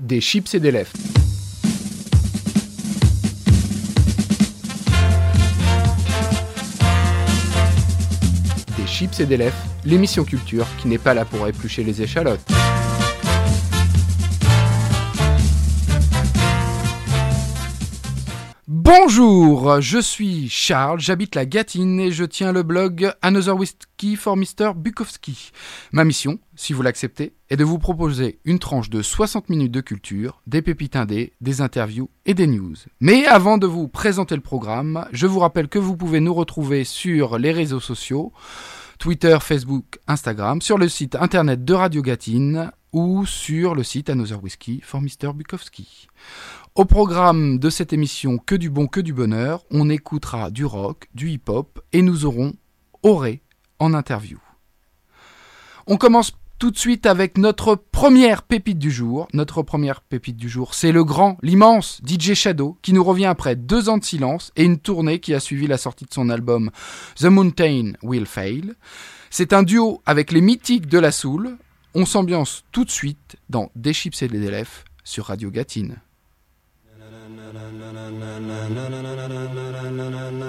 des chips et des lèvres. Des chips et des lèvres, l'émission culture qui n'est pas là pour éplucher les échalotes. Bonjour, je suis Charles, j'habite la Gâtine et je tiens le blog Another Whiskey for Mr. Bukowski. Ma mission, si vous l'acceptez, est de vous proposer une tranche de 60 minutes de culture, des pépites indés, des interviews et des news. Mais avant de vous présenter le programme, je vous rappelle que vous pouvez nous retrouver sur les réseaux sociaux, Twitter, Facebook, Instagram, sur le site internet de Radio Gâtine ou sur le site Another Whiskey for Mr. Bukowski. Au programme de cette émission Que du bon, que du bonheur, on écoutera du rock, du hip-hop et nous aurons Auré en interview. On commence tout de suite avec notre première pépite du jour. Notre première pépite du jour, c'est le grand, l'immense DJ Shadow qui nous revient après deux ans de silence et une tournée qui a suivi la sortie de son album The Mountain Will Fail. C'est un duo avec les mythiques de la soul. On s'ambiance tout de suite dans Des chips et des élèves sur Radio Gatine.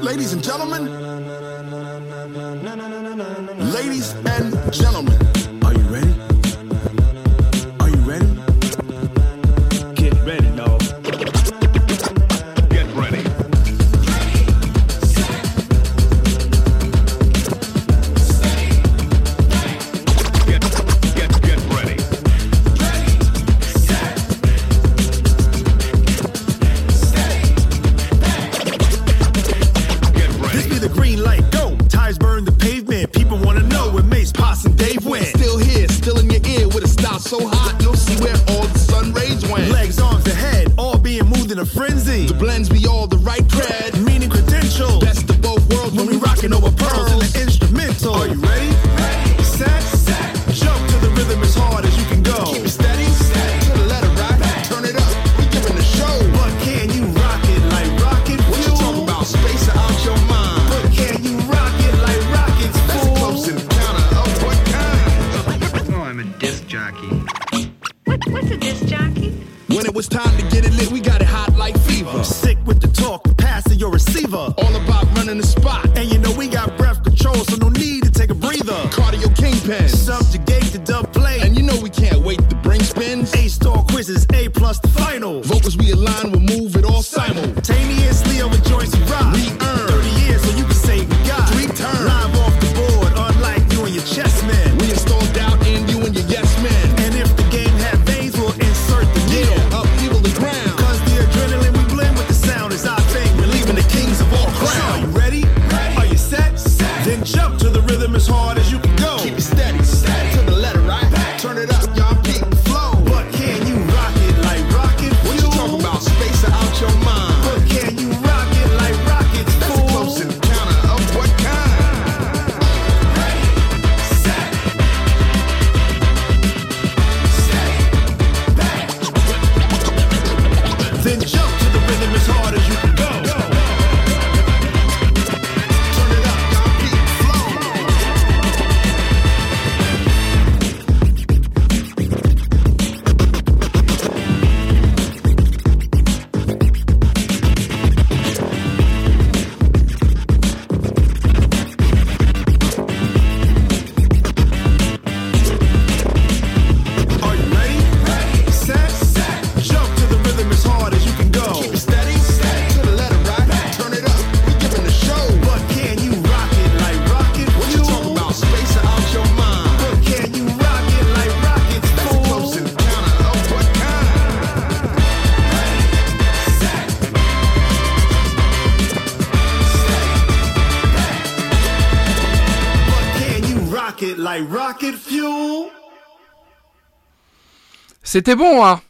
Ladies and gentlemen, ladies and gentlemen, Tires burn the pavement. People wanna know where Mace, Poss, and Dave went. Still here, still in your ear with a style so hot, you'll see where all the sun rays went. Legs, arms, and head, all being moved in a frenzy. The blends be all C'était bon, hein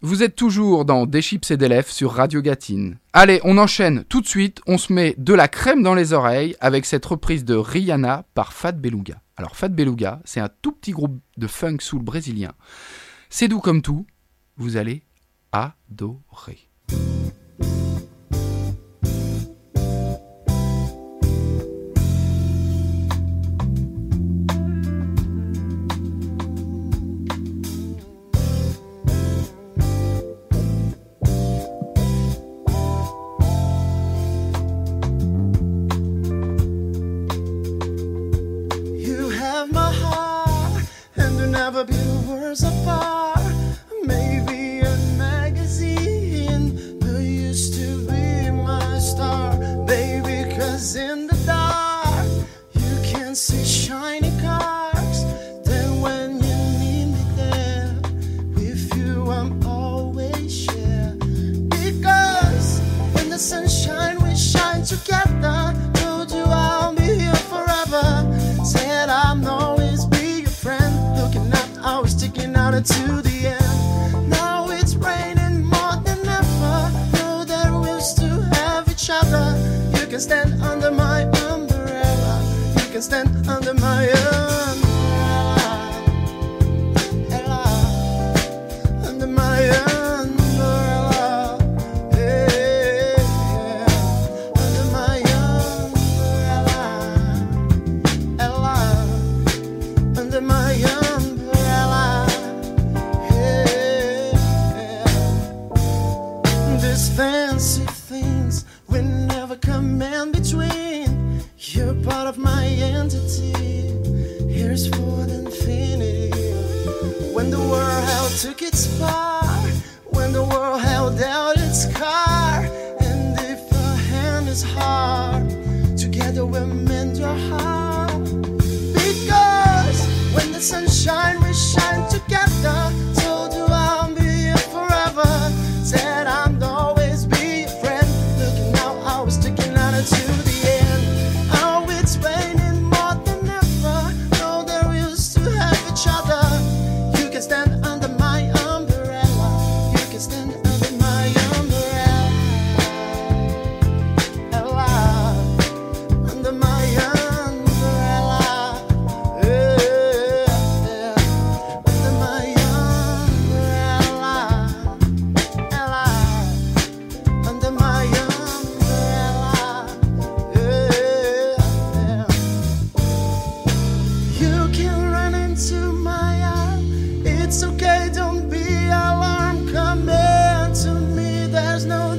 Vous êtes toujours dans Des chips et des lèvres sur Radio Gatine. Allez, on enchaîne tout de suite, on se met de la crème dans les oreilles avec cette reprise de Rihanna par Fat Beluga. Alors Fat Beluga, c'est un tout petit groupe de funk soul brésilien. C'est doux comme tout, vous allez adorer.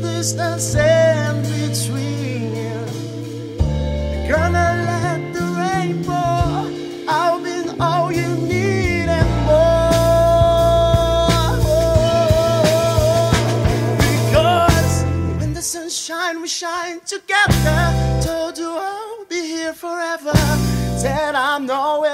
distance in between. You're gonna let the rain pour. I'll be all you need and more. Because when the sunshine we shine together, told you I'll be here forever. Said I'm nowhere.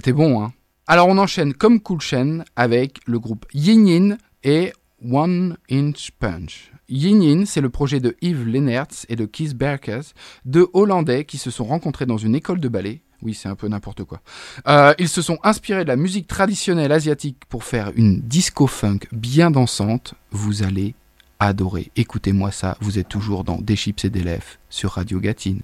C'était bon, hein. Alors on enchaîne comme Cool Chain avec le groupe Yin Yin et One Inch Punch. Yin Yin, c'est le projet de Yves Lennertz et de Keith Berkes, deux Hollandais qui se sont rencontrés dans une école de ballet. Oui, c'est un peu n'importe quoi. Euh, ils se sont inspirés de la musique traditionnelle asiatique pour faire une disco-funk bien dansante. Vous allez adorer. Écoutez-moi ça, vous êtes toujours dans Des chips et des lèvres sur Radio Gatine.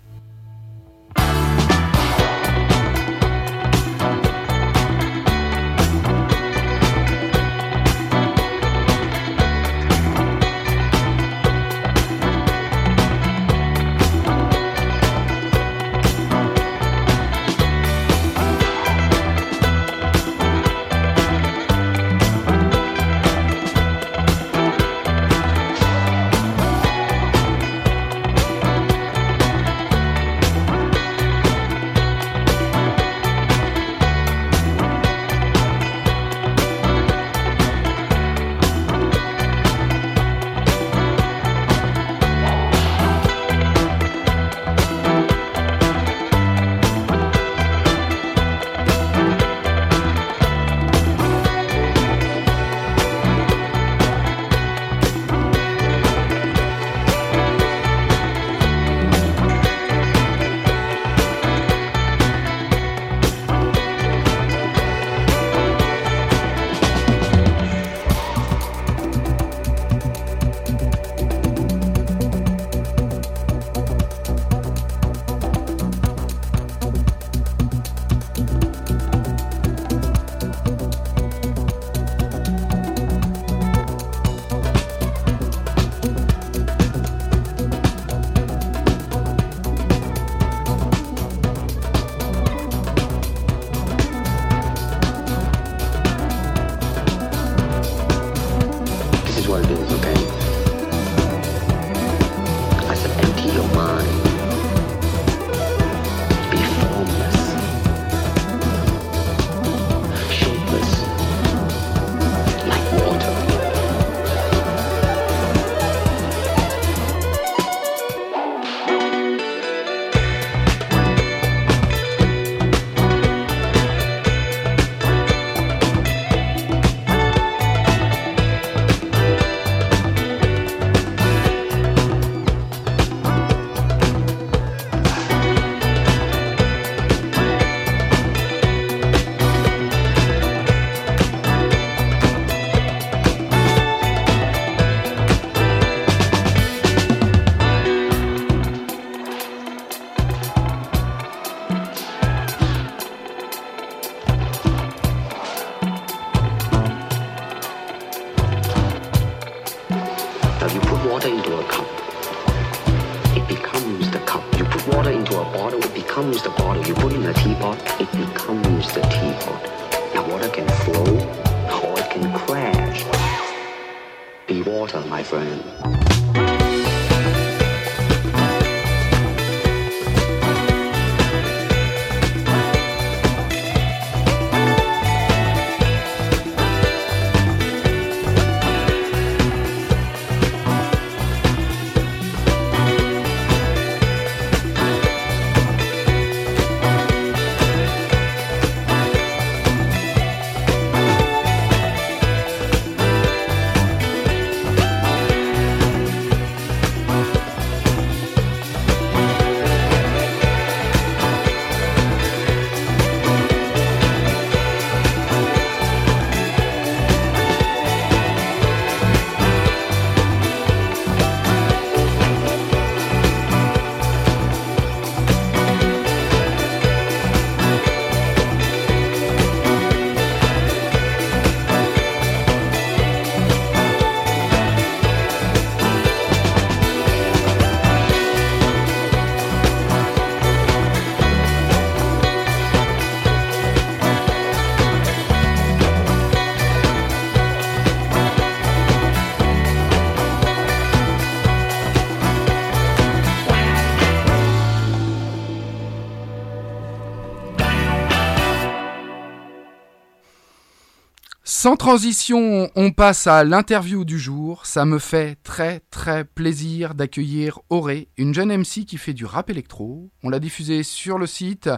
Sans transition, on passe à l'interview du jour. Ça me fait très très plaisir d'accueillir Auré, une jeune MC qui fait du rap électro. On l'a diffusé sur le site.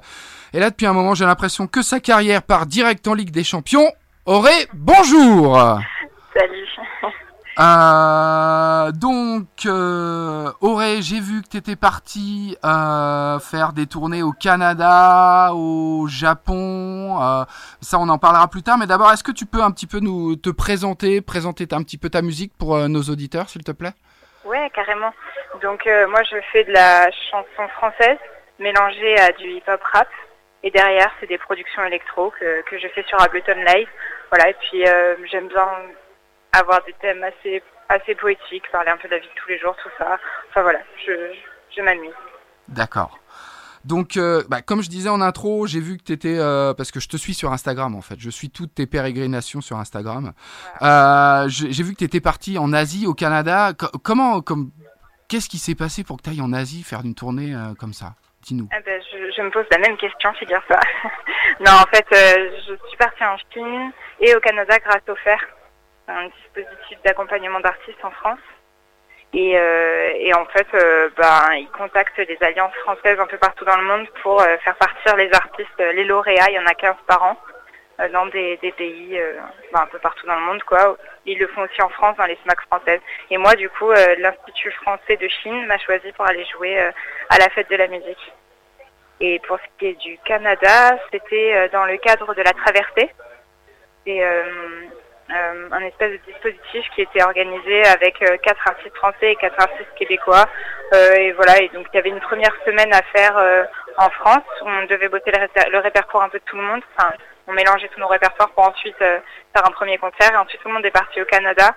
Et là, depuis un moment, j'ai l'impression que sa carrière part direct en Ligue des Champions. Auré, bonjour Salut. Euh, donc, euh, Auré, j'ai vu que tu étais parti euh, faire des tournées au Canada, au Japon. euh, ça, on en parlera plus tard. Mais d'abord, est-ce que tu peux un petit peu nous te présenter, présenter un petit peu ta musique pour euh, nos auditeurs, s'il te plaît? Ouais, carrément. Donc euh, moi je fais de la chanson française mélangée à du hip-hop rap. Et derrière, c'est des productions électro que, que je fais sur Ableton Live. Voilà, et puis euh, j'aime bien avoir des thèmes assez assez poétiques, parler un peu de la vie de tous les jours, tout ça. Enfin voilà, je, je m'amuse. D'accord. Donc, euh, bah, comme je disais en intro, j'ai vu que tu étais... parce que je te suis sur Instagram, en fait. Je suis toutes tes pérégrinations sur Instagram. Euh, j'ai vu que tu étais parti en Asie, au Canada. Co- comment... Comme, Qu'est-ce qui s'est passé pour que tu ailles en Asie faire une tournée euh, comme ça? Dis-nous. Ah ben, je, je me pose la même question, figure ça. non, en fait, euh, je suis partie en Chine et au Canada grâce au FAIR, un dispositif d'accompagnement d'artistes en France. Et, euh, en fait, euh, ben, ils contactent des alliances françaises un peu partout dans le monde pour euh, faire partir les artistes, les lauréats, il y en a 15 par an, dans des, pays ben, un peu partout dans le monde. quoi. Ils le font aussi en France, dans les SMAC françaises. Et moi, du coup, l'Institut français de Chine m'a choisi pour aller jouer à la fête de la musique. Et pour ce qui est du Canada, c'était dans le cadre de la traversée. Euh, un espèce de dispositif qui était organisé avec euh, quatre artistes français et quatre artistes québécois. Euh, et voilà, et donc il y avait une première semaine à faire en France. On devait bosser le, réper- le répertoire un peu de tout le monde. Enfin, on mélangeait tous nos répertoires pour ensuite faire un premier concert. Et ensuite tout le monde est parti au Canada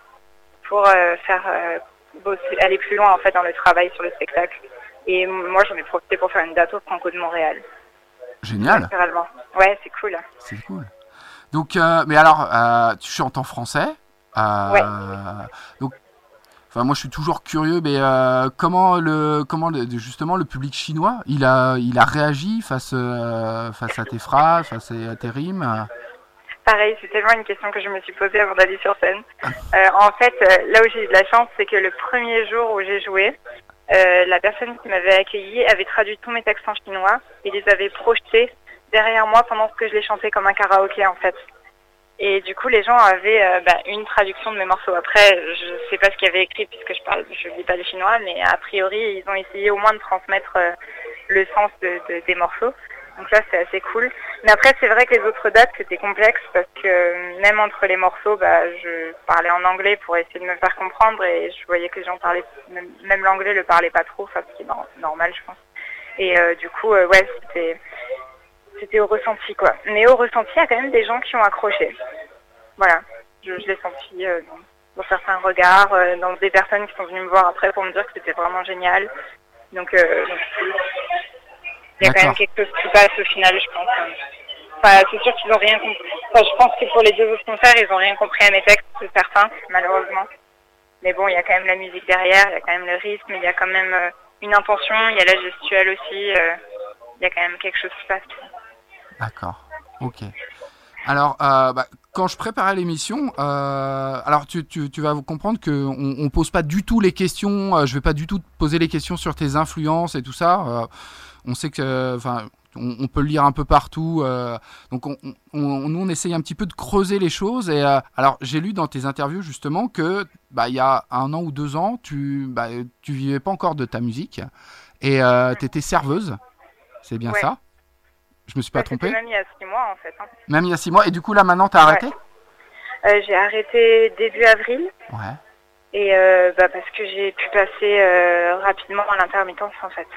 pour faire bosser, aller plus loin en fait dans le travail sur le spectacle. Et moi j'en ai profité pour faire une date au Franco de Montréal. Génial, Littéralement. Ouais, c'est cool. c'est cool. Donc, euh, mais alors, euh, tu chantes en français. euh, Ouais. Donc, enfin, moi, je suis toujours curieux, mais euh, comment le, comment le- justement le public chinois, il a, il a réagi face, face à tes phrases, face à tes rimes? Pareil, c'est tellement une question que je me suis posée avant d'aller sur scène. Euh, en fait, là où j'ai eu de la chance, c'est que le premier jour où j'ai joué, la personne qui m'avait accueilli avait traduit tous mes textes en chinois et les avait projetés derrière moi pendant que je les chantais comme un karaoké en fait. Et du coup, les gens avaient euh, bah, une traduction de mes morceaux. Après, je sais pas ce qu'il y avait écrit puisque je parle, je lis pas le chinois, mais a priori, ils ont essayé au moins de transmettre euh, le sens de, de- des morceaux. Donc ça, c'est assez cool. Mais après, c'est vrai que les autres dates, c'était complexe parce que euh, même entre les morceaux, bah, je parlais en anglais pour essayer de me faire comprendre et je voyais que les gens parlaient, même, même l'anglais le parlait pas trop, enfin, ce qui est nor- normal, je pense. Et du coup, ouais, c'était, c'était au ressenti, quoi. Mais au ressenti, il y a quand même des gens qui ont accroché. Voilà, je, je l'ai senti euh, dans, dans certains regards, euh, dans des personnes qui sont venues me voir après pour me dire que c'était vraiment génial. Donc, euh, donc, Il y a quand même quelque chose qui passe au final, je pense. Enfin, c'est sûr qu'ils ont rien compris. Enfin, je pense que pour les deux autres concerts, ils ont rien compris à mes textes, c'est certain, malheureusement. Mais bon, il y a quand même la musique derrière, il y a quand même le rythme, il y a quand même une intention, il y a la gestuelle aussi. il y a quand même quelque chose qui passe. D'accord. Ok. Alors, euh, bah, quand je préparais l'émission, euh, alors tu, tu, tu vas comprendre que on, on pose pas du tout les questions. euh, je vais pas du tout te poser les questions sur tes influences et tout ça. euh, on sait que, enfin, on, on peut le lire un peu partout. donc, on, nous, on essaye un petit peu de creuser les choses. Et alors, j'ai lu dans tes interviews justement que, bah, il y a un an ou deux ans, tu, bah, tu vivais pas encore de ta musique et tu étais serveuse. C'est bien Ouais. ça? Je me suis pas Bah, trompé même il y a six mois, en fait. hein. même il y a six mois. Et du coup, là, maintenant, t'as arrêté Euh, j'ai arrêté début avril. Ouais. Et euh, bah, parce que j'ai pu passer euh, rapidement à l'intermittence, en fait,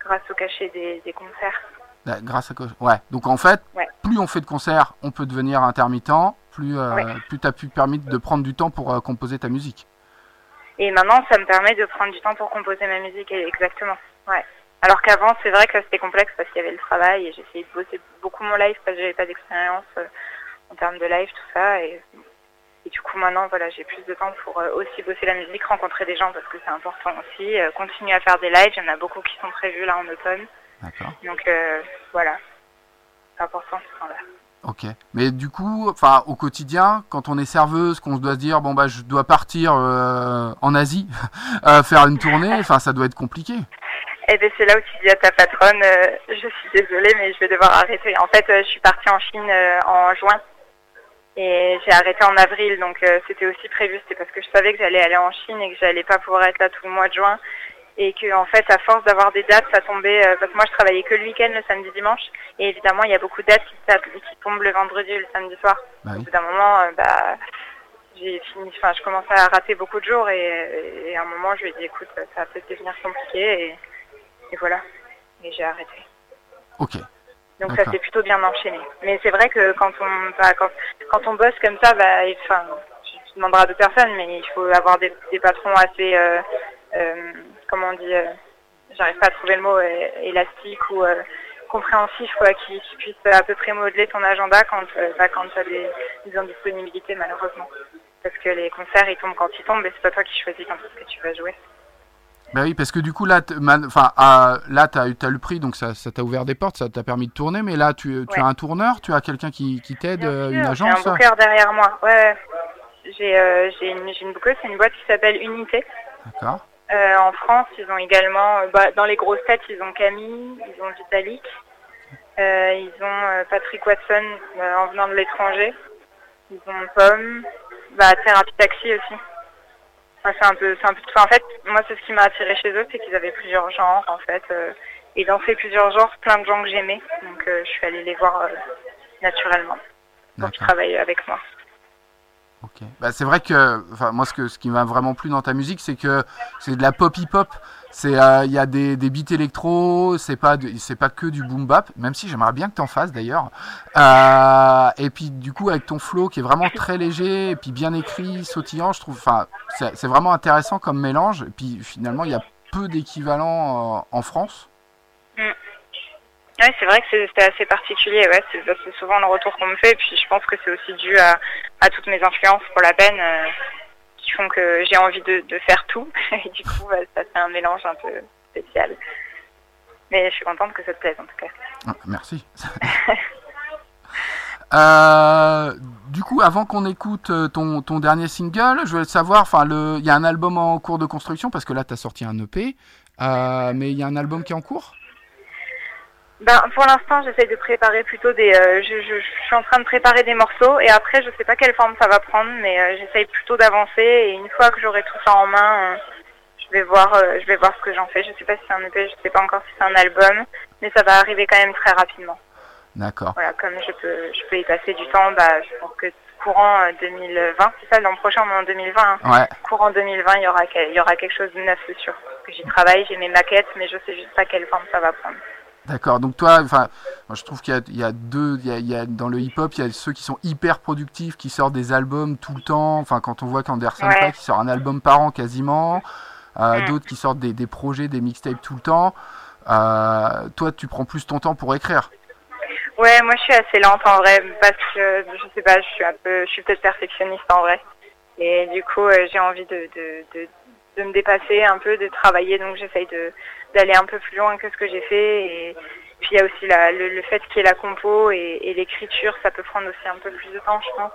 grâce au cachet des, des concerts. Là, Grâce à quoi Ouais. Donc, en fait, Ouais. plus on fait de concerts, on peut devenir intermittent, plus, Ouais. plus t'as pu permis de prendre du temps pour composer ta musique. Et maintenant, ça me permet de prendre du temps pour composer ma musique, exactement. Ouais. Alors qu'avant, c'est vrai que c'était complexe parce qu'il y avait le travail et j'essayais de bosser beaucoup mon live parce que j'avais pas d'expérience euh, en termes de live, tout ça. Et, et du coup, maintenant, voilà, j'ai plus de temps pour euh, aussi bosser la musique, rencontrer des gens parce que c'est important aussi, euh, continuer à faire des lives. Il y en a beaucoup qui sont prévus là en automne. D'accord. Donc euh, voilà, c'est important ce temps-là. Ok. Mais du coup, enfin, au quotidien, quand on est serveuse, qu'on doit se dire, bon, bah, je dois partir euh, en Asie, euh, faire une tournée, enfin, ça doit être compliqué. Eh ben c'est là où tu dis à ta patronne, euh, je suis désolée, mais je vais devoir arrêter. En fait, euh, je suis partie en Chine euh, en juin et j'ai arrêté en avril, donc euh, c'était aussi prévu. C'était parce que je savais que j'allais aller en Chine et que j'allais pas pouvoir être là tout le mois de juin et que en fait, à force d'avoir des dates, ça tombait parce que moi je travaillais que le week-end, le samedi, dimanche, et évidemment il y a beaucoup de dates qui, tombent le vendredi et le samedi soir. Bah Au bout d'un moment, bah j'ai fini, enfin je commençais à rater beaucoup de jours et, et à un moment je lui ai dit écoute, ça va peut-être devenir compliqué et et voilà. Et j'ai arrêté. Ok. Donc ça s'est plutôt bien enchaîné. Mais c'est vrai que quand on bah, quand, quand on bosse comme ça, bah, enfin, tu demanderas à d'autres personnes, mais il faut avoir des, des patrons assez, euh, euh, comment on dit, euh, j'arrive pas à trouver le mot, élastique ou compréhensif, quoi, qui, qui puisse à peu près modeler ton agenda quand, bah, quand tu as des, des indisponibilités, malheureusement. Parce que les concerts, ils tombent quand ils tombent, et c'est pas toi qui choisis quand est-ce que tu vas jouer. Bah oui, parce que du coup, là, t- man- enfin, là, t'as eu, t'as le prix, donc ça, t'a ouvert des portes, ça t'a permis de tourner. Mais là, tu, tu Ouais. as un tourneur, tu as quelqu'un qui, qui t'aide, euh, une J'ai agence. un booker derrière moi. Ouais. J'ai euh, j'ai une, j'ai une bookeuse, c'est une boîte qui s'appelle Unité. D'accord. Euh, en France, ils ont également, bah, dans les grosses têtes, ils ont Camille, ils ont Vitalik, euh, ils ont Patrick Watson en venant de l'étranger, ils ont Pomme, bah, Thérapie Taxi aussi. C'est un peu, c'est un peu, en fait, moi, c'est ce qui m'a attiré chez eux, c'est qu'ils avaient plusieurs genres, en fait, euh, et dans ces plusieurs genres, plein de gens que j'aimais, donc euh, je suis allée les voir euh, naturellement pour qu'ils travaillent avec moi. Ok. Bah, c'est vrai que, enfin, moi, ce, que, ce qui m'a vraiment plu dans ta musique, c'est que c'est de la pop hip-hop. C'est, euh, il y a des, des beats électro, c'est pas, c'est pas que du boom bap, même si j'aimerais bien que t'en fasses d'ailleurs. Euh, et puis, du coup, avec ton flow qui est vraiment très léger, et puis bien écrit, sautillant, je trouve, enfin, c'est, vraiment intéressant comme mélange. Et puis, finalement, il y a peu d'équivalents euh, en France. Oui, c'est vrai que c'était assez particulier. Ouais, c'est souvent le retour qu'on me fait. Et puis je pense que c'est aussi dû à, toutes mes influences pour la peine qui font que j'ai envie de, de faire tout. Et du coup, bah, ça fait un mélange un peu spécial. Mais je suis contente que ça te plaise en tout cas. Ah, Merci. Euh, du coup, avant qu'on écoute euh, ton, ton dernier single, je voulais savoir, enfin, il y a un album en cours de construction parce que là, tu as sorti un EP, euh, mais il y a un album qui est en cours? Ben, pour l'instant, j'essaye de préparer plutôt des. euh, je, je- je suis en train de préparer des morceaux et après, je sais pas quelle forme ça va prendre, mais euh, j'essaye plutôt d'avancer. Et une fois que j'aurai tout ça en main, euh, je vais voir, je vais voir ce que j'en fais. Je sais pas si c'est un EP, je sais pas encore si c'est un album, mais ça va arriver quand même très rapidement. D'accord. Voilà, comme je peux, je peux y passer du temps, bah, je pense que courant euh, 2020, c'est ça, l'an prochain, on est en 2020. hein. Ouais, Courant 2020, il y aura, quel- il y aura quelque chose de neuf, c'est sûr. J'y travaille, j'ai mes maquettes, mais je sais juste pas quelle forme ça va prendre. D'accord. Donc toi, enfin, je trouve qu'il y a, il y a deux, il y a, il y a- dans le hip-hop, il y a ceux qui sont hyper productifs, qui sortent des albums tout le temps. Enfin, quand on voit qu'Anderson Ouais. Paak, sort un album par an quasiment, euh, Mm. d'autres qui sortent des, des projets, des mixtapes tout le temps. Euh, toi, tu prends plus ton temps pour écrire. Ouais, moi je suis assez lente en vrai parce que je sais pas, je suis un peu, je suis peut-être perfectionniste en vrai. Et du coup, euh, j'ai envie de, de, de, de me dépasser un peu, de travailler, donc j'essaye de d'aller un peu plus loin que ce que j'ai fait. Et puis il y a aussi la, le, le fait qu'il y ait la compo et, et l'écriture, ça peut prendre aussi un peu plus de temps, je pense.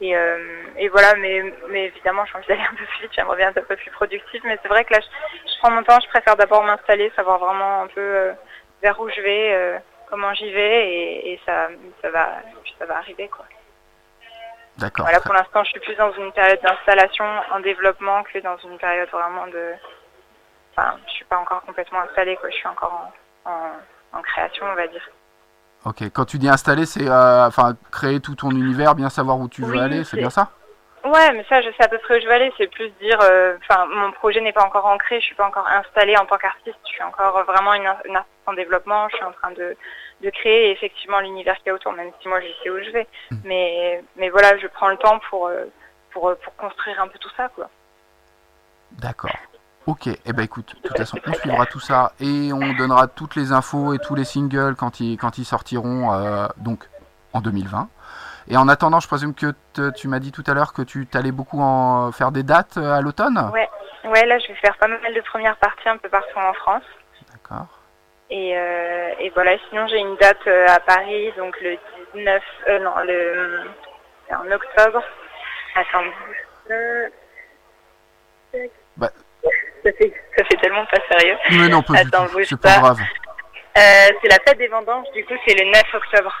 Et, euh, et voilà, mais, mais évidemment, j'ai envie d'aller un peu plus vite, j'aimerais bien être un peu plus productive. Mais c'est vrai que là, je, je prends mon temps, je préfère d'abord m'installer, savoir vraiment un peu euh, vers où je vais, euh, comment j'y vais, et, et ça, ça va, ça va arriver quoi. D'accord. Voilà, pour l'instant, je suis plus dans une période d'installation, en développement, que dans une période vraiment de. Enfin, je suis pas encore complètement installée, quoi. Je suis encore en, en, en création, on va dire. Ok. Quand tu dis installer, c'est euh, enfin créer tout ton univers, bien savoir où tu veux aller, c'est bien ça? Ouais, mais ça, je sais à peu près où je vais aller. C'est plus dire, euh, enfin, mon projet n'est pas encore ancré. Je suis pas encore installée en tant qu'artiste. Je suis encore vraiment une, une artiste en développement. Je suis en train de, de créer effectivement l'univers qu'il y a autour, même si moi, je sais où je vais. Mais, mais voilà, je prends le temps pour, euh, pour, pour construire un peu tout ça, quoi. D'accord. Ok. Eh ben écoute, de toute façon, on suivra tout ça et on donnera toutes les infos et tous les singles quand ils quand ils sortiront euh, donc en 2020. Et en attendant, je présume que te- tu m'as dit tout à l'heure que tu t'allais beaucoup en faire des dates euh, à l'automne? Ouais, ouais, là, je vais faire pas mal de premières parties un peu partout en France. D'accord. Et, euh, et voilà, sinon j'ai une date à Paris, donc le 19, euh, non, le, en octobre. Attends. Bah. Ça, fait, ça fait tellement pas sérieux. Mais non, pas du Attends, tout. bouge C'est pas pas. grave. Euh, c'est la fête des vendanges, du coup c'est le 9 octobre.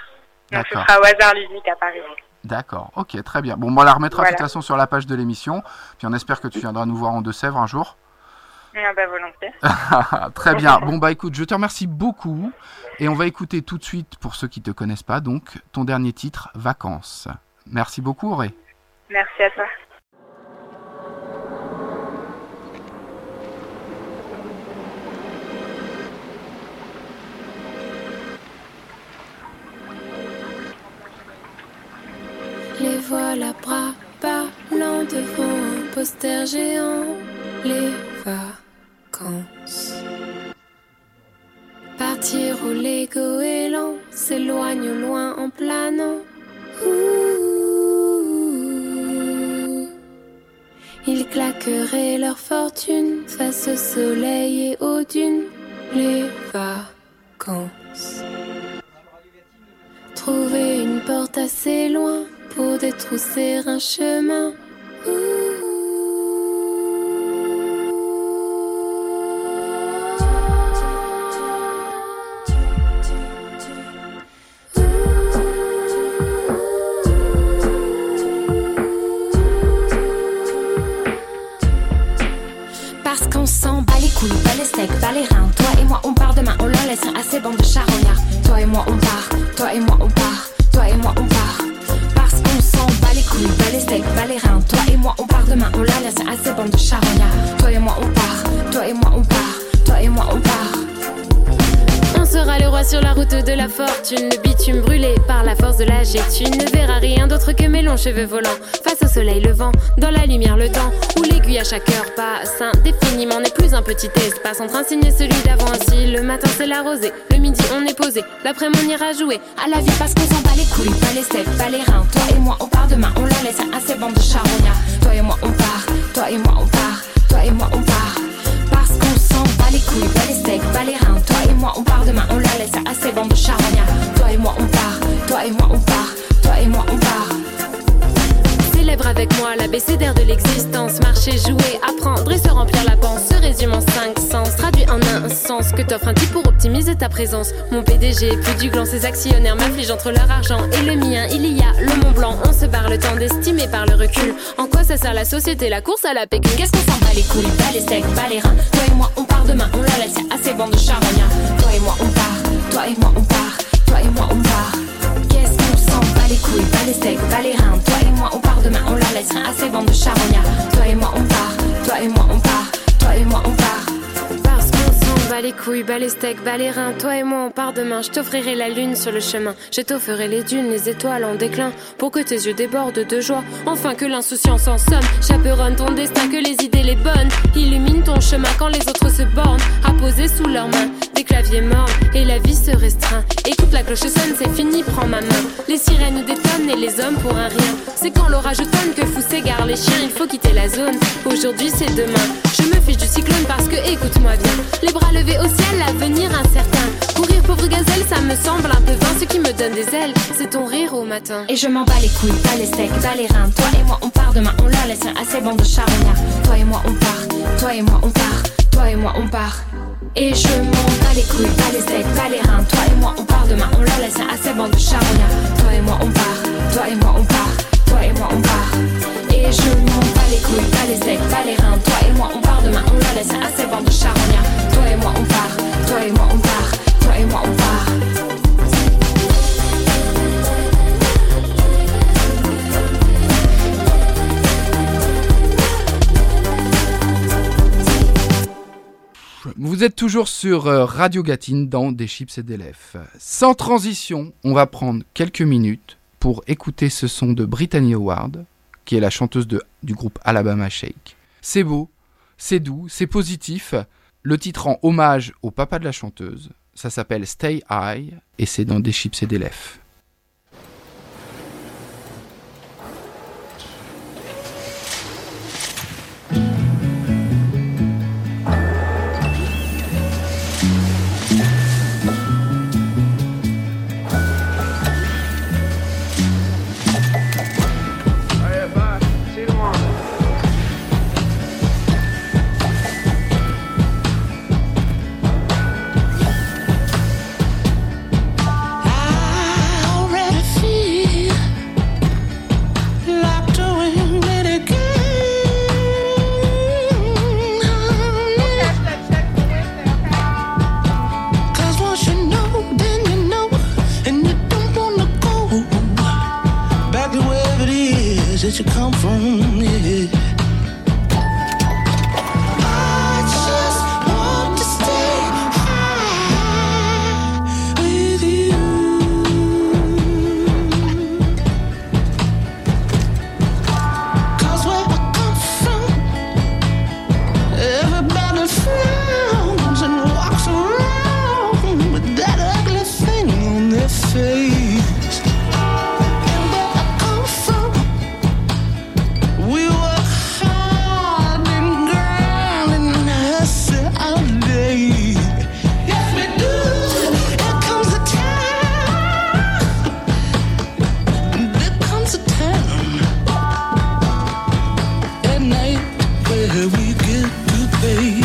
Donc ce D'accord. sera au hasard ludique à Paris. D'accord, ok, très bien. Bon, on la remettra de toute façon sur la page de l'émission. Puis on espère que tu viendras nous voir en Deux-Sèvres un jour. Ah bah volontiers. très bien. Bon, bah écoute, je te remercie beaucoup. Et on va écouter tout de suite, pour ceux qui te connaissent pas, donc, ton dernier titre, Vacances. Merci beaucoup, Auré. Merci à toi. Les voilà bras ballants devant un poster géant. Les vacances. Partir au Lego élan, s'éloigne loin en planant. Ils claqueraient leur fortune face au soleil et aux dunes. Les vacances. Trouver une porte assez loin pour détrousser un chemin. Parce qu'on s'en bat les couilles, pas les steaks, pas les reins. Toi et moi, on part on on leur laisse assez bande de charognards. Toi et moi, on part, toi et moi, on part, toi et moi, on part. On sera les rois sur la route de la fortune. Le bitume brûlé par la force de la jet. Tu ne verras rien d'autre que mes longs cheveux volants. Face au soleil levant, dans la lumière le temps. Où l'aiguille à chaque heure passe indéfiniment. N'est plus un petit espace entre un signe et celui d'avant. Ainsi, le matin c'est la rosée. Le midi on est posé. L'après-midi on ira jouer à la vie parce qu'on s'en bat les couilles. Pas les steaks, pas les reins. Toi et moi on part demain. On leur laisse à ces bandes de charognards. Toi et moi on part. Toi et moi on part. Toi et moi on part. Parce qu'on s'en bat les couilles, pas les steaks, pas les reins. Toi et moi on part demain, on la laisse à ces bandes de charognards. Toi et moi on part, toi et moi on part, toi et moi on part. Célèbre avec moi l'abécédaire de l'existence. Marcher, jouer, apprendre et se remplir la panse. Se résume en cinq sens, traduit en un sens que t'offre un type pour optimiser ta présence. Mon PDG, plus du gland, ses actionnaires m'affligent entre leur argent et le mien. Il y a le Mont Blanc, on se barre le temps d'estimer par le recul. En quoi ça sert la société, la course à la pécule? Qu'est-ce qu'on s'en bat les couilles, pas les steaks, pas les reins. Toi et moi on part demain, on la laisse à ces bandes de charognards. Toi et moi on part, toi et moi on part, toi et moi on part. Qu'est-ce qu'on s'en bat les couilles, pas les steaks, pas les reins. On part demain, on la laisse à ces bandes de charognards. Toi et moi on part, toi et moi on part, toi et moi on part. Parce qu'on s'en bat les couilles, bat les steaks, les reins. Toi et moi on part demain, je t'offrirai la lune sur le chemin. Je t'offrirai les dunes, les étoiles en déclin. Pour que tes yeux débordent de joie. Enfin que l'insouciance en somme chaperonne ton destin, que les idées les bonnes illuminent ton chemin quand les autres se bornent. À poser sous leurs mains. Des claviers morts et la vie se restreint. Écoute, la cloche sonne, c'est fini, prends ma main. Les sirènes détonnent et les hommes pour un rien. C'est quand l'orage tonne que fou s'égare les chiens. Il faut quitter la zone. Aujourd'hui, c'est demain. Je me fiche du cyclone parce que, écoute-moi bien. Les bras levés au ciel, l'avenir incertain. Courir, pauvre gazelle, ça me semble un peu vain. Ce qui me donne des ailes, c'est ton rire au matin. Et je m'en bats les couilles, pas les steaks, pas les reins. Toi et moi, on part demain, on leur laisse un assez bon de charognard. Toi et moi, on part, toi et moi, on part, toi et moi, on part. Et je m'en bats les couilles, pas les steaks, pas les reins. Toi et moi, on part demain, on leur laisse un assez bon de charognard. Toi et moi, on part, toi et moi, on part, toi et moi, on part. Et je m'en bats les couilles, pas les steaks, pas les reins. Toi et moi, on part demain, on leur laisse un assez bon de charognard. Toi et moi, on part, toi et moi, on part, toi et moi, on part. Vous êtes toujours sur euh, Radio Gatine dans Des chips et des lèvres. Sans transition, on va prendre quelques minutes pour écouter ce son de Brittany Howard, qui est la chanteuse du groupe Alabama Shake. C'est beau, c'est doux, c'est positif. Le titre rend hommage au papa de la chanteuse. Ça s'appelle Stay High et c'est dans Des chips et des lèvres. Where we get to pay.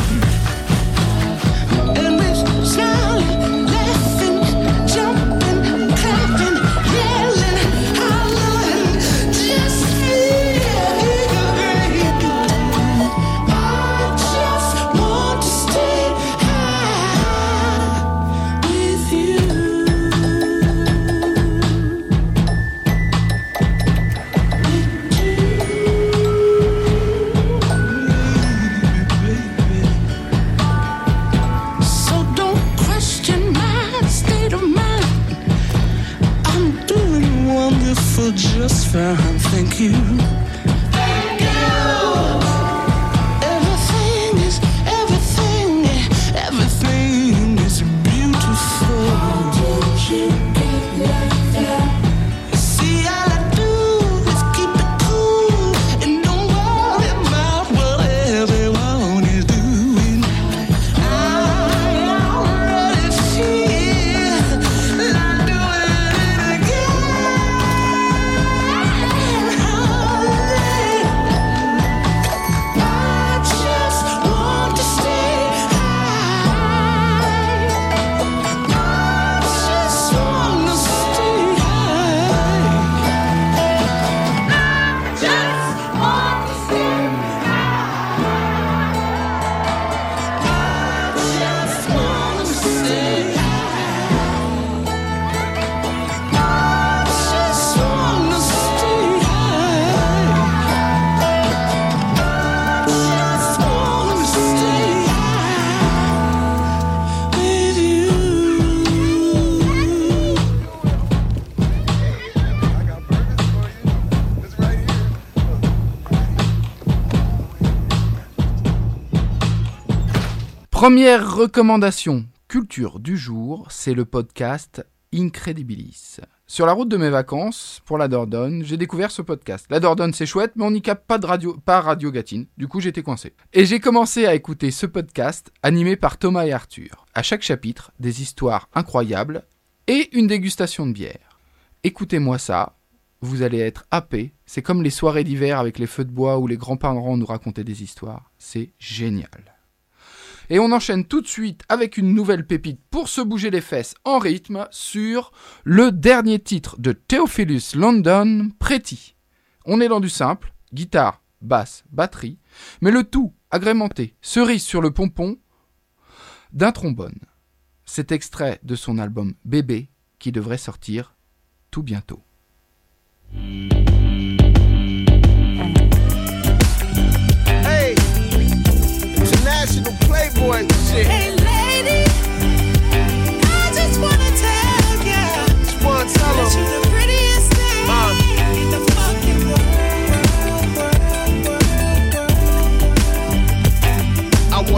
Première recommandation culture du jour, c'est le podcast Incredibilis. Sur la route de mes vacances, pour la Dordogne, j'ai découvert ce podcast. La Dordogne, c'est chouette, mais on n'y capte pas de radio, pas Radio Gatine. Du coup, j'étais coincé. Et j'ai commencé à écouter ce podcast animé par Thomas et Arthur. À chaque chapitre, des histoires incroyables et une dégustation de bière. Écoutez-moi ça, vous allez être happé. C'est comme les soirées d'hiver avec les feux de bois où les grands-parents nous racontaient des histoires. C'est génial. Et on enchaîne tout de suite avec une nouvelle pépite pour se bouger les fesses en rythme sur le dernier titre de Theophilus London, Pretty. On est dans du simple, guitare, basse, batterie, mais le tout agrémenté, cerise sur le pompon, d'un trombone. C'est extrait de son album Bébé qui devrait sortir tout bientôt. boy shit.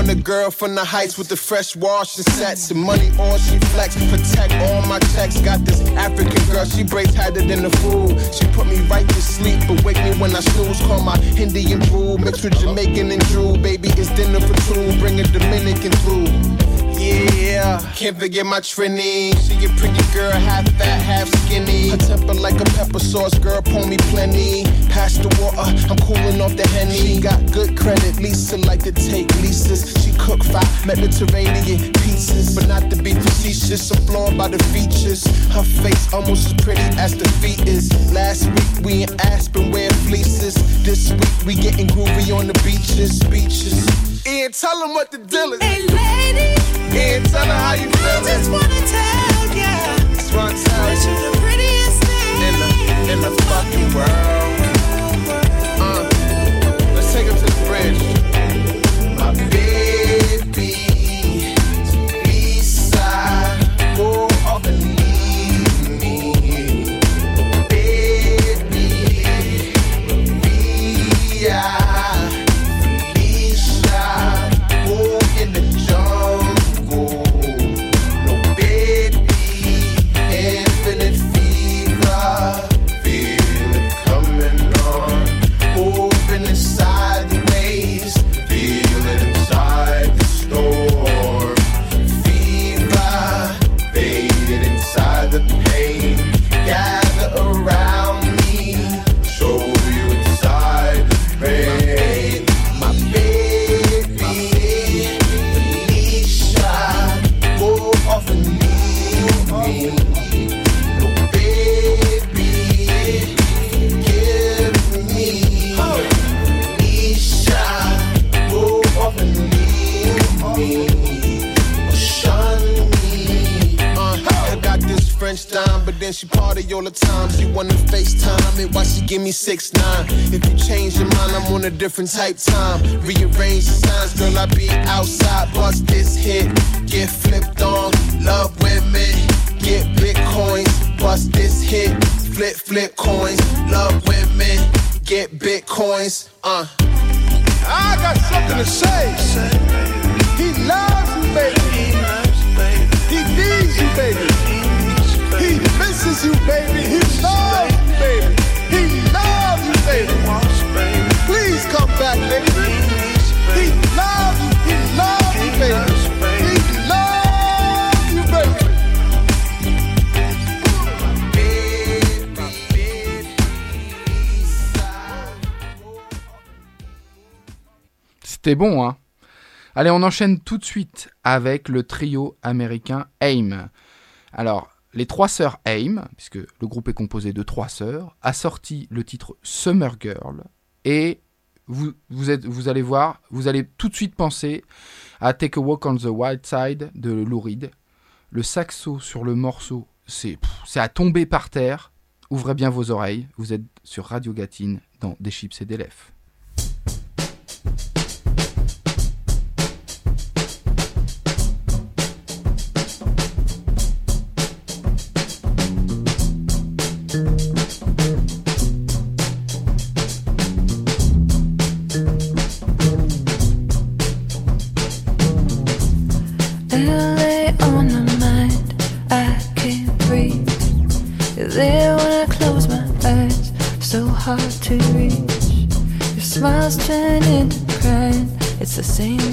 Want a girl from the heights with the fresh wash and sets and money on, she flex. Protect all my checks. Got this African girl, she braids harder than the fool. She put me right to sleep, but wake me when I snooze. Call my Indian brew, mixed with Jamaican and Drew. Baby, it's dinner for two. Bring a Dominican through. Yeah, can't forget my Trini. She a pretty girl, half fat, half skinny. Her temper like a pepper sauce, girl, pour me plenty. Pass the water, I'm cooling off the henny. She got good credit, Lisa like to take leases. She cook five Mediterranean pieces, but not to be facetious. I'm floored by the features. Her face almost as pretty as the feet is. Last week we in Aspen wearing fleeces. This week we getting groovy on the beaches, beaches. Ian, tell them what the deal is. Hey, lady, Ian, tell her how you feel. I just wanna tell ya Just wanna tell that you you the prettiest thing in the in the fucking world. All the time. She wanna FaceTime it why she give me six nine. If you change your mind, I'm on a different type time. Rearrange the signs, girl, I be outside. Bust this hit, get flipped on. Love women, get bitcoins. Bust this hit, flip flip coins. Love women, get bitcoins. Uh. I got something to say. He loves you, baby. He needs you, baby. C'était bon, hein. Allez, on enchaîne tout de suite avec le trio américain AIM. Alors, les trois sœurs AIM, puisque le groupe est composé de trois sœurs, a sorti le titre Summer Girl et vous, vous, êtes, vous allez voir, vous allez tout de suite penser à Take a Walk on the Wild Side de Lou Reed. Le saxo sur le morceau, c'est à tomber par terre. Ouvrez bien vos oreilles, vous êtes sur Radio Gatine dans Des chips et des lèvres. the same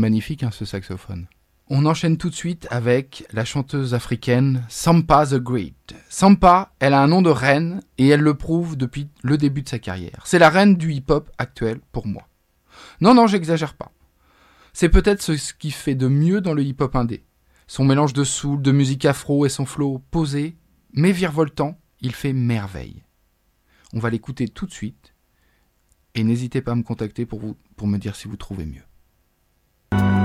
magnifique hein, ce saxophone. On enchaîne tout de suite avec la chanteuse africaine Sampa the Great. Sampa, elle a un nom de reine et elle le prouve depuis le début de sa carrière. C'est la reine du hip-hop actuel pour moi. Non, non, j'exagère pas. C'est peut-être ce qui fait de mieux dans le hip-hop indé. Son mélange de soul, de musique afro et son flow posé, mais virevoltant, il fait merveille. On va l'écouter tout de suite et n'hésitez pas à me contacter pour, vous, pour me dire si vous trouvez mieux. Bye.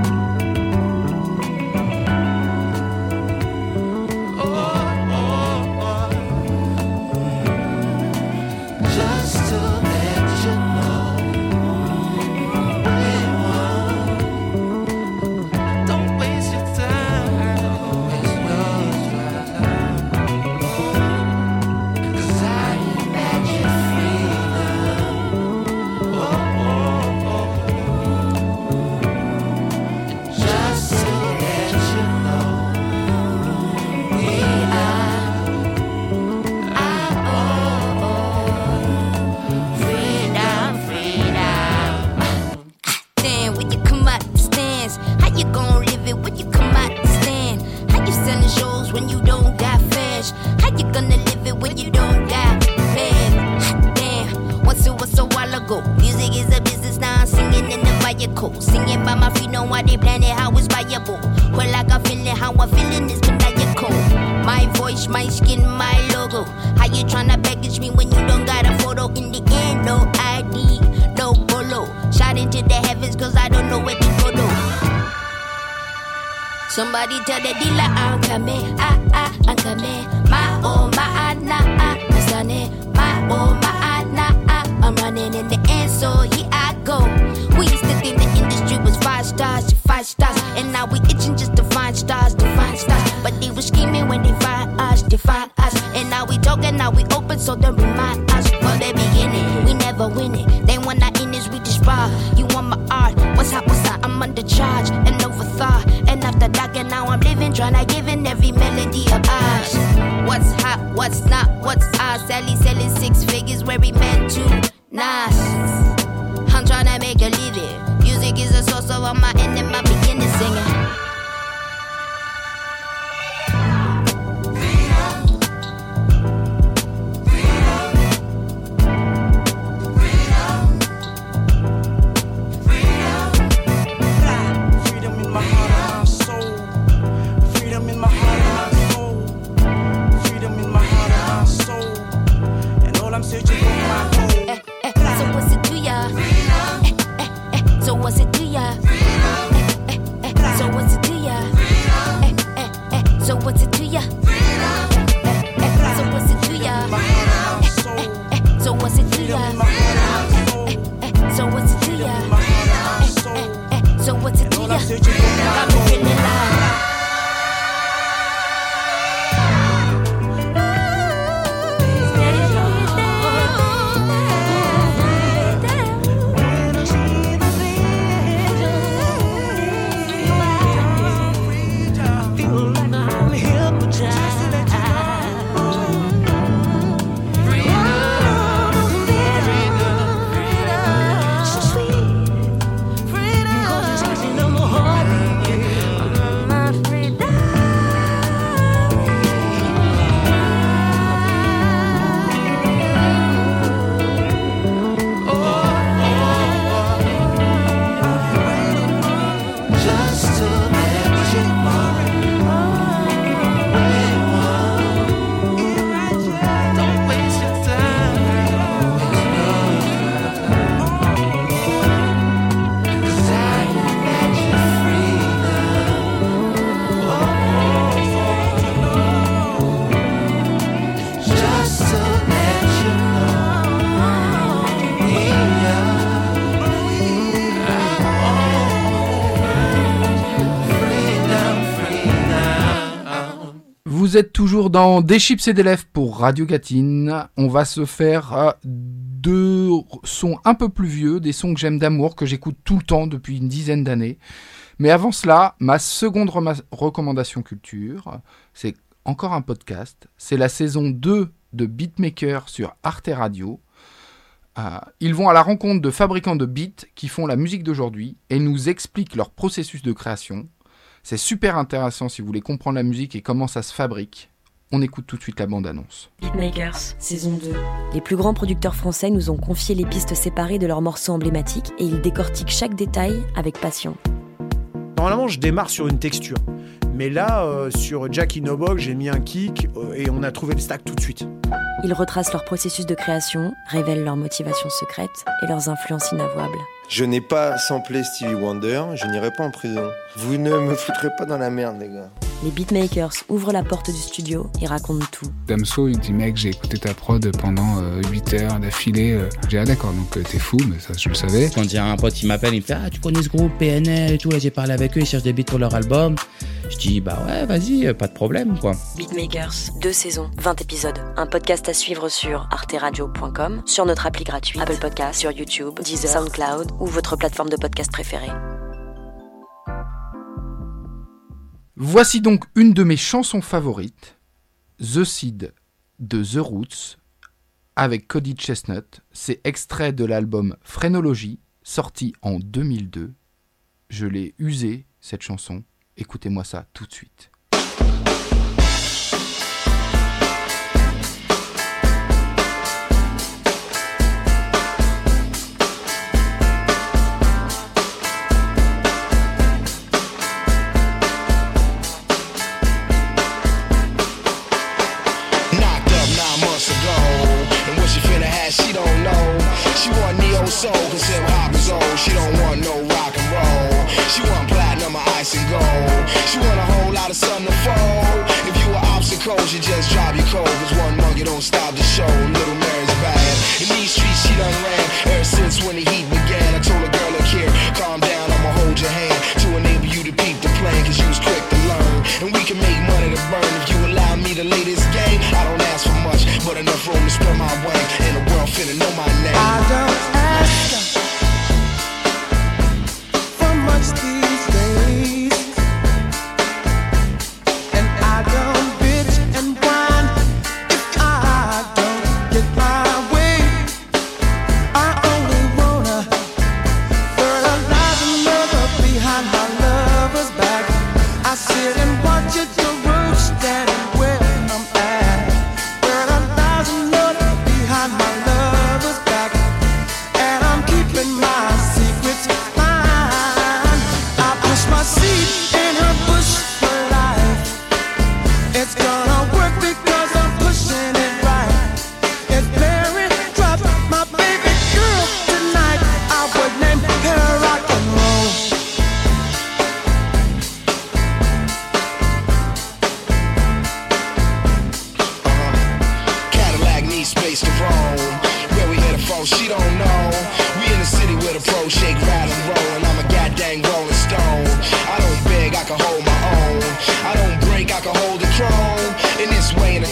Êtes toujours dans Des chips et des lèvres pour Radio Gatine. On va se faire euh, deux sons un peu plus vieux, des sons que j'aime d'amour, que j'écoute tout le temps depuis une dizaine d'années. Mais avant cela, ma seconde recommandation culture, c'est encore un podcast. C'est la saison 2 de Beatmaker sur Arte Radio. Euh, ils vont à la rencontre de fabricants de beats qui font la musique d'aujourd'hui et nous expliquent leur processus de création. C'est super intéressant si vous voulez comprendre la musique et comment ça se fabrique. On écoute tout de suite la bande-annonce. Beatmakers, saison 2. Les plus grands producteurs français nous ont confié les pistes séparées de leurs morceaux emblématiques et ils décortiquent chaque détail avec passion. Normalement, je démarre sur une texture. Mais là, euh, sur Jackie Nobog, j'ai mis un kick euh, et on a trouvé le stack tout de suite. Ils retracent leur processus de création, révèlent leurs motivations secrètes et leurs influences inavouables. Je n'ai pas samplé Stevie Wonder, je n'irai pas en prison. Vous ne me foutrez pas dans la merde, les gars. Les beatmakers ouvrent la porte du studio et racontent tout. Damso, il dit mec, j'ai écouté ta prod pendant euh, 8 heures d'affilée. euh. J'ai dit ah d'accord, donc euh, t'es fou, mais ça je le savais. Quand j'ai un pote, il m'appelle, il me fait Ah, tu connais ce groupe PNL et tout, là, j'ai parlé avec eux, ils cherchent des beats pour leur album. Je dis Bah ouais, vas-y, pas de problème, quoi. Beatmakers, deux saisons, 20 épisodes. Un podcast à suivre sur arteradio.com, sur notre appli gratuite, Apple Podcast, sur YouTube, Deezer, SoundCloud ou votre plateforme de podcast préférée. Voici donc une de mes chansons favorites, The Seed de The Roots, avec Cody Chestnut. C'est extrait de l'album Phrénologie, sorti en 2002. Je l'ai usé, cette chanson. Écoutez-moi ça tout de suite.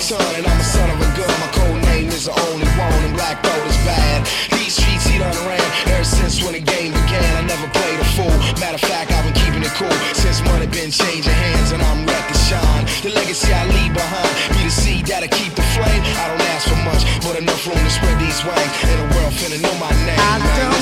This way, in a ton, and I'm a son of a gun. My code name is the only one, and black gold is bad. These streets he done ran ever since when the game began. I never played a fool. Matter of fact, I've been keeping it cool since money been changing hands, and I'm ready to shine. The legacy I leave behind be the seed that'll keep the flame. I don't ask for much, but enough room to spread these wings. And the world finna know my name. I man. don't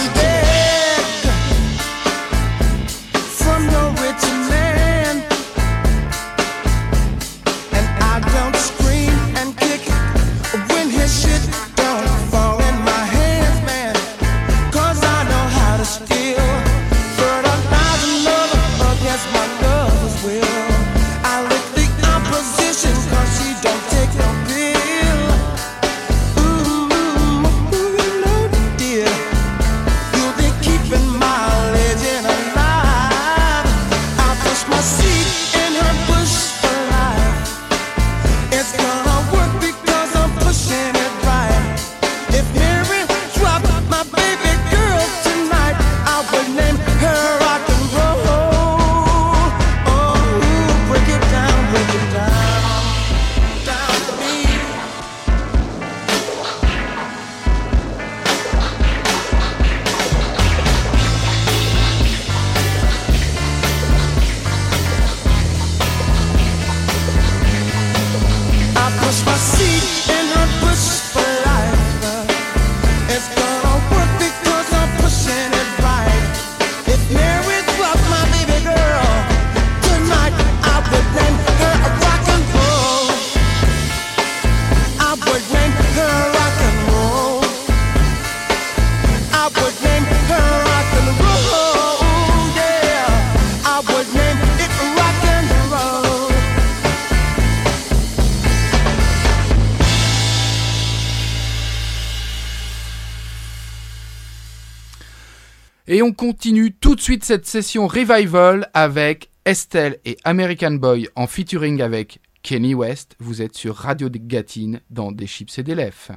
Et on continue tout de suite cette session revival avec Estelle et American Boy en featuring avec Kenny West. Vous êtes sur Radio des Gatines dans Des Chips et des Lèvres.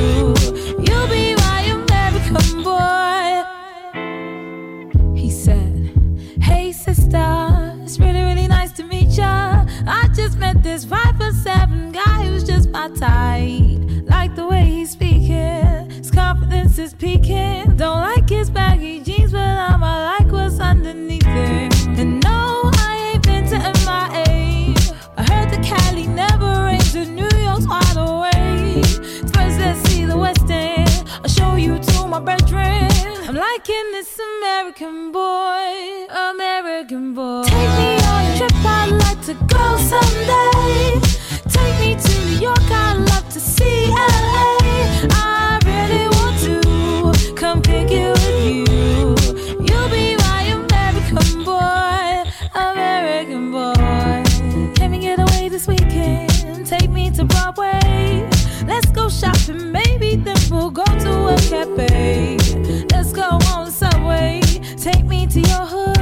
Just met this five foot seven guy who's just my type. Like the way he's speaking, his confidence is peaking. Don't like his baggy jeans, but I'ma like what's underneath it. And no, I ain't been to MIA. I heard the Cali never rains and New York's wide awake. First, let's see the West End. Show you to my bedroom. I'm liking this American boy, American boy. Take me on a trip, I'd like to go someday. Take me to New York, I'd love to see LA. I really want to come pick you with you. You'll be my American boy, American boy. Can we get away this weekend? Take me to Broadway. Let's go shopping, Let's go on subway. Take me to your hood.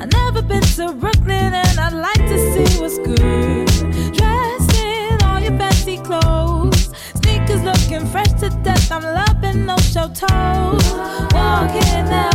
I've never been to Brooklyn and I'd like to see what's good. Dressed in all your fancy clothes. Sneakers looking fresh to death. I'm loving no show toes. Walking that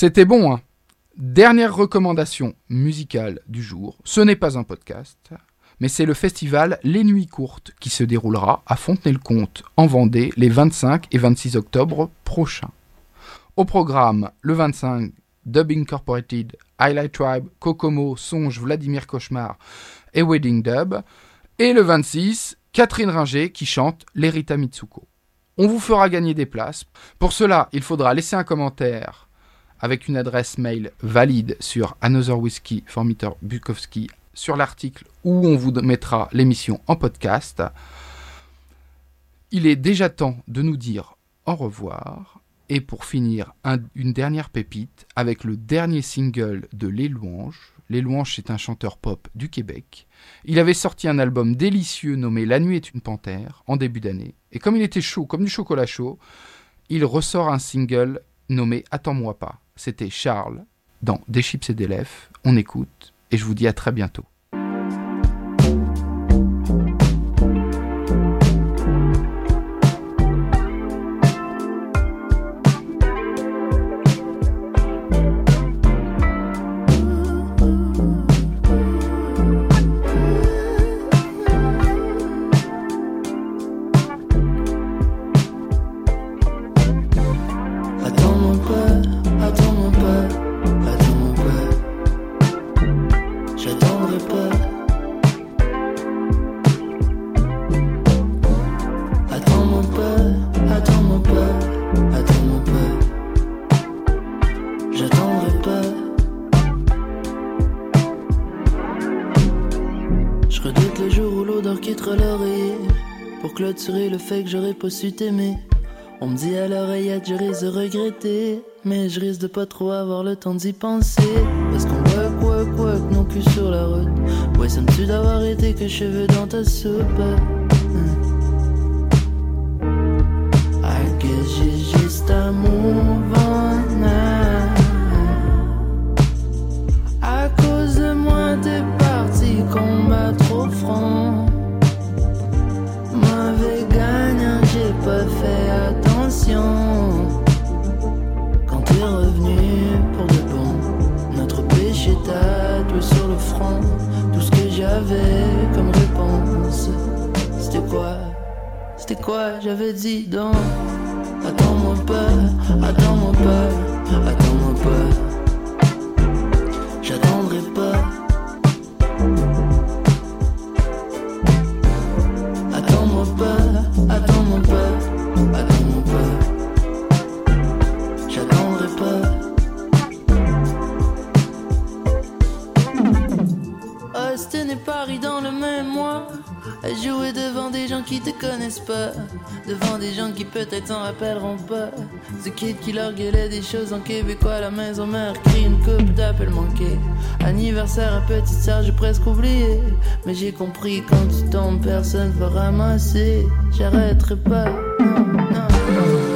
C'était bon, hein Dernière recommandation musicale du jour. Ce n'est pas un podcast, mais c'est le festival Les Nuits Courtes qui se déroulera à Fontenay-le-Comte, en Vendée, les 25 et 26 octobre prochains. Au programme, le 25, Dub Incorporated, Highlight Tribe, Kokomo, Songe, Vladimir Cauchemar et Wedding Dub. Et le 26, Catherine Ringer qui chante l'Erita Mitsuko. On vous fera gagner des places. Pour cela, il faudra laisser un commentaire avec une adresse mail valide sur Another Whiskey for Mr. Bukowski sur l'article où on vous mettra l'émission en podcast. Il est déjà temps de nous dire au revoir. Et pour finir, un- une dernière pépite avec le dernier single de Les Louanges. Les Louanges, c'est un chanteur pop du Québec. Il avait sorti un album délicieux nommé La nuit est une panthère en début d'année. Et comme il était chaud, comme du chocolat chaud, il ressort un single nommé Attends-moi pas. C'était Charles dans Des chips et des lèvres. On écoute et je vous dis à très bientôt. le fait que j'aurais pas su t'aimer. On me dit à l'oreillette, je risque de regretter. Mais je risque de pas trop avoir le temps d'y penser. Parce qu'on work, work, work, non plus sur la route. Ouais, ça me tue d'avoir été que cheveux dans ta soupe. Hmm. I guess j'ai juste un mouvement. J'avais comme réponse, c'était quoi? C'était quoi J'avais dit donc. Attends-moi pas, attends-moi pas, attends-moi pas. Jouer devant des gens qui te connaissent pas. Devant des gens qui peut-être s'en rappelleront pas. Ce kid qui leur gueulait des choses en québécois la maison mère crie une coupe d'appel manqué. Anniversaire à petite sœur, j'ai presque oublié. Mais j'ai compris quand tu tombes, personne va ramasser. J'arrêterai pas. Non, non, non.